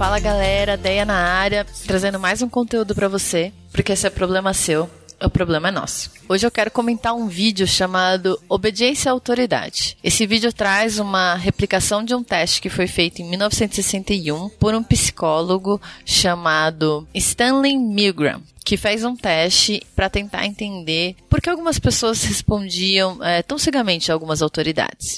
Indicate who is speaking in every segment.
Speaker 1: Fala galera, Deia na área, trazendo mais um conteúdo para você, porque esse é problema seu, o problema é nosso. Hoje eu quero comentar um vídeo chamado Obediência à Autoridade. Esse vídeo traz uma replicação de um teste que foi feito em 1961 por um psicólogo chamado Stanley Milgram que fez um teste para tentar entender por que algumas pessoas respondiam é, tão cegamente a algumas autoridades.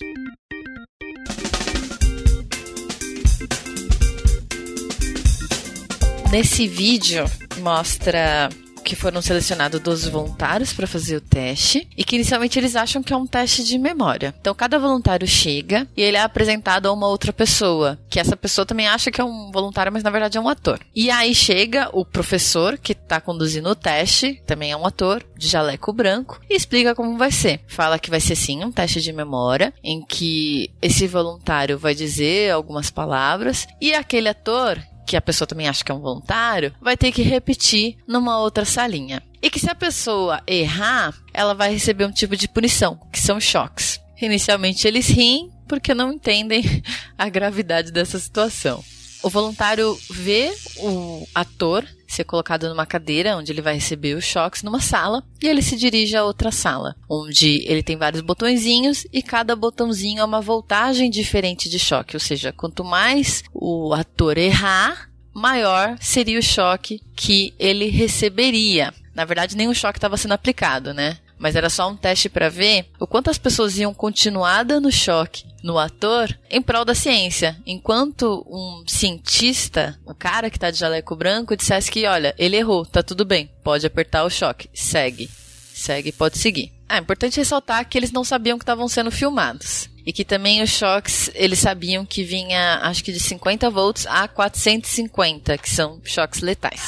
Speaker 1: Nesse vídeo mostra que foram selecionados 12 voluntários para fazer o teste e que inicialmente eles acham que é um teste de memória. Então cada voluntário chega e ele é apresentado a uma outra pessoa, que essa pessoa também acha que é um voluntário, mas na verdade é um ator. E aí chega o professor que está conduzindo o teste, também é um ator, de jaleco branco, e explica como vai ser. Fala que vai ser sim um teste de memória, em que esse voluntário vai dizer algumas palavras e aquele ator que a pessoa também acha que é um voluntário, vai ter que repetir numa outra salinha. E que se a pessoa errar, ela vai receber um tipo de punição, que são choques. Inicialmente eles riem porque não entendem a gravidade dessa situação. O voluntário vê o ator ser colocado numa cadeira onde ele vai receber os choques numa sala e ele se dirige a outra sala, onde ele tem vários botõezinhos e cada botãozinho é uma voltagem diferente de choque, ou seja, quanto mais o ator errar, maior seria o choque que ele receberia. Na verdade, o choque estava sendo aplicado, né? mas era só um teste para ver o quanto as pessoas iam continuar dando choque no ator em prol da ciência. Enquanto um cientista, o cara que tá de jaleco branco, dissesse que, olha, ele errou, tá tudo bem, pode apertar o choque, segue. Segue, pode seguir. Ah, é importante ressaltar que eles não sabiam que estavam sendo filmados. E que também os choques, eles sabiam que vinha, acho que de 50 volts a 450, que são choques letais.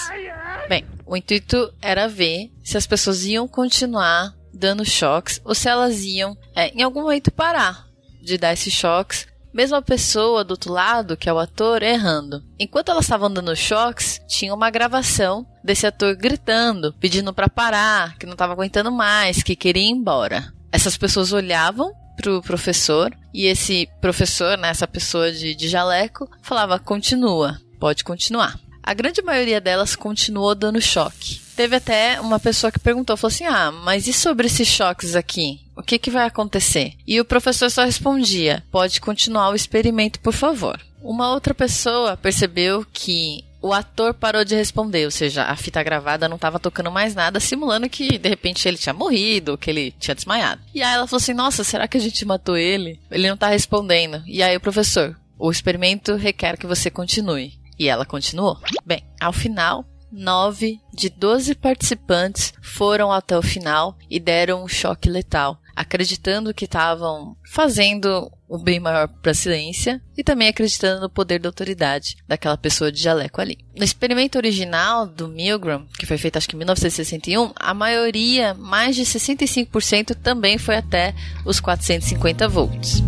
Speaker 1: Bem, o intuito era ver se as pessoas iam continuar dando choques ou se elas iam, é, em algum momento, parar de dar esses choques, mesmo a pessoa do outro lado, que é o ator, errando. Enquanto elas estavam dando choques, tinha uma gravação desse ator gritando, pedindo para parar, que não estava aguentando mais, que queria ir embora. Essas pessoas olhavam pro professor e esse professor, né, essa pessoa de, de jaleco, falava: continua, pode continuar. A grande maioria delas continuou dando choque. Teve até uma pessoa que perguntou, falou assim: "Ah, mas e sobre esses choques aqui? O que que vai acontecer?" E o professor só respondia: "Pode continuar o experimento, por favor." Uma outra pessoa percebeu que o ator parou de responder, ou seja, a fita gravada não estava tocando mais nada, simulando que de repente ele tinha morrido, que ele tinha desmaiado. E aí ela falou assim: Nossa, será que a gente matou ele? Ele não está respondendo. E aí o professor: O experimento requer que você continue. E ela continuou. Bem, ao final, nove de doze participantes foram até o final e deram um choque letal, acreditando que estavam fazendo o bem maior para a ciência e também acreditando no poder da autoridade daquela pessoa de jaleco ali. No experimento original do Milgram, que foi feito acho que em 1961, a maioria, mais de 65%, também foi até os 450 volts.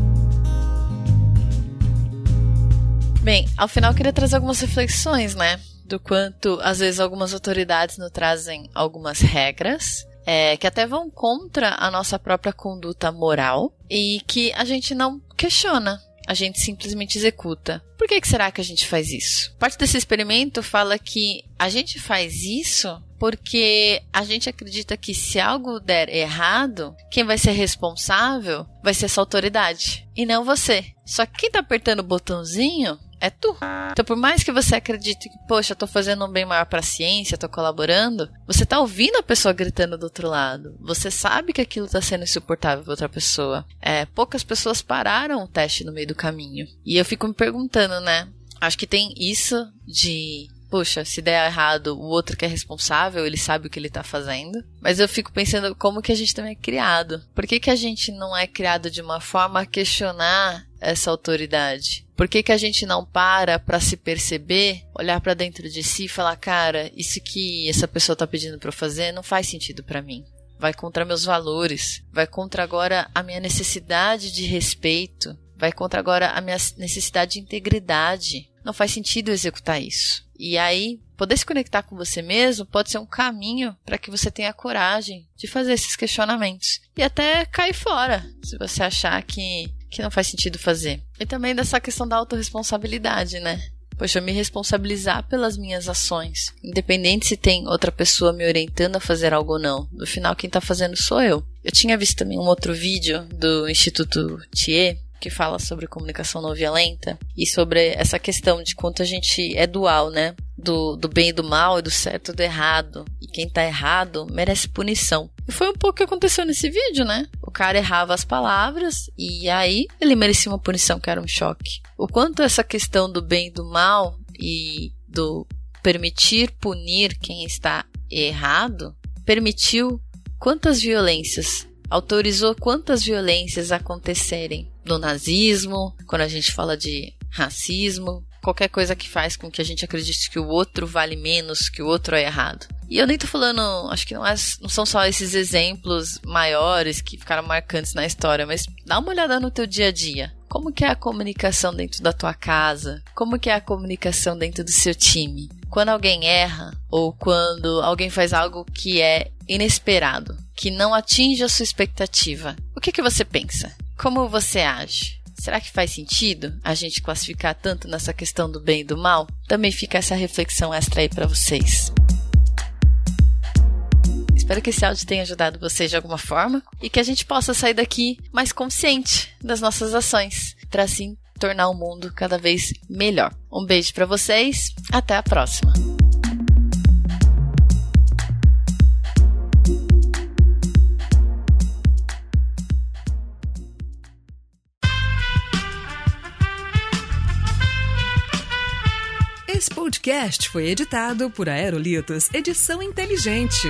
Speaker 1: Bem, ao final eu queria trazer algumas reflexões, né? Do quanto, às vezes, algumas autoridades nos trazem algumas regras é, que até vão contra a nossa própria conduta moral e que a gente não questiona, a gente simplesmente executa. Por que, que será que a gente faz isso? Parte desse experimento fala que a gente faz isso porque a gente acredita que se algo der errado, quem vai ser responsável vai ser essa autoridade e não você. Só que quem tá apertando o botãozinho é tu. Então, por mais que você acredite que, poxa, eu tô fazendo um bem maior pra ciência, tô colaborando, você tá ouvindo a pessoa gritando do outro lado. Você sabe que aquilo tá sendo insuportável pra outra pessoa. É, poucas pessoas pararam o teste no meio do caminho. E eu fico me perguntando, né? Acho que tem isso de poxa, se der errado, o outro que é responsável, ele sabe o que ele tá fazendo. Mas eu fico pensando como que a gente também é criado. Por que, que a gente não é criado de uma forma a questionar essa autoridade? Por que, que a gente não para para se perceber, olhar para dentro de si e falar, cara, isso que essa pessoa tá pedindo para eu fazer não faz sentido para mim. Vai contra meus valores, vai contra agora a minha necessidade de respeito, vai contra agora a minha necessidade de integridade. Não faz sentido executar isso. E aí, poder se conectar com você mesmo pode ser um caminho para que você tenha coragem de fazer esses questionamentos. E até cair fora, se você achar que, que não faz sentido fazer. E também dessa questão da autorresponsabilidade, né? poxa, me responsabilizar pelas minhas ações, independente se tem outra pessoa me orientando a fazer algo ou não. No final, quem tá fazendo sou eu. Eu tinha visto também um outro vídeo do Instituto Thier, que fala sobre comunicação não violenta e sobre essa questão de quanto a gente é dual, né? Do, do bem e do mal, e do certo e do errado. E quem tá errado merece punição. E foi um pouco o que aconteceu nesse vídeo, né? Cara errava as palavras e aí ele merecia uma punição que era um choque. O quanto essa questão do bem e do mal e do permitir punir quem está errado permitiu quantas violências autorizou quantas violências acontecerem no nazismo, quando a gente fala de racismo, qualquer coisa que faz com que a gente acredite que o outro vale menos, que o outro é errado. E eu nem tô falando, acho que não, é, não são só esses exemplos maiores que ficaram marcantes na história, mas dá uma olhada no teu dia a dia. Como que é a comunicação dentro da tua casa? Como que é a comunicação dentro do seu time? Quando alguém erra ou quando alguém faz algo que é inesperado, que não atinge a sua expectativa, o que que você pensa? Como você age? Será que faz sentido a gente classificar tanto nessa questão do bem e do mal? Também fica essa reflexão extra aí para vocês. Espero que esse áudio tenha ajudado vocês de alguma forma e que a gente possa sair daqui mais consciente das nossas ações, para assim tornar o mundo cada vez melhor. Um beijo para vocês, até a próxima.
Speaker 2: Esse podcast foi editado por Aerolitos Edição Inteligente.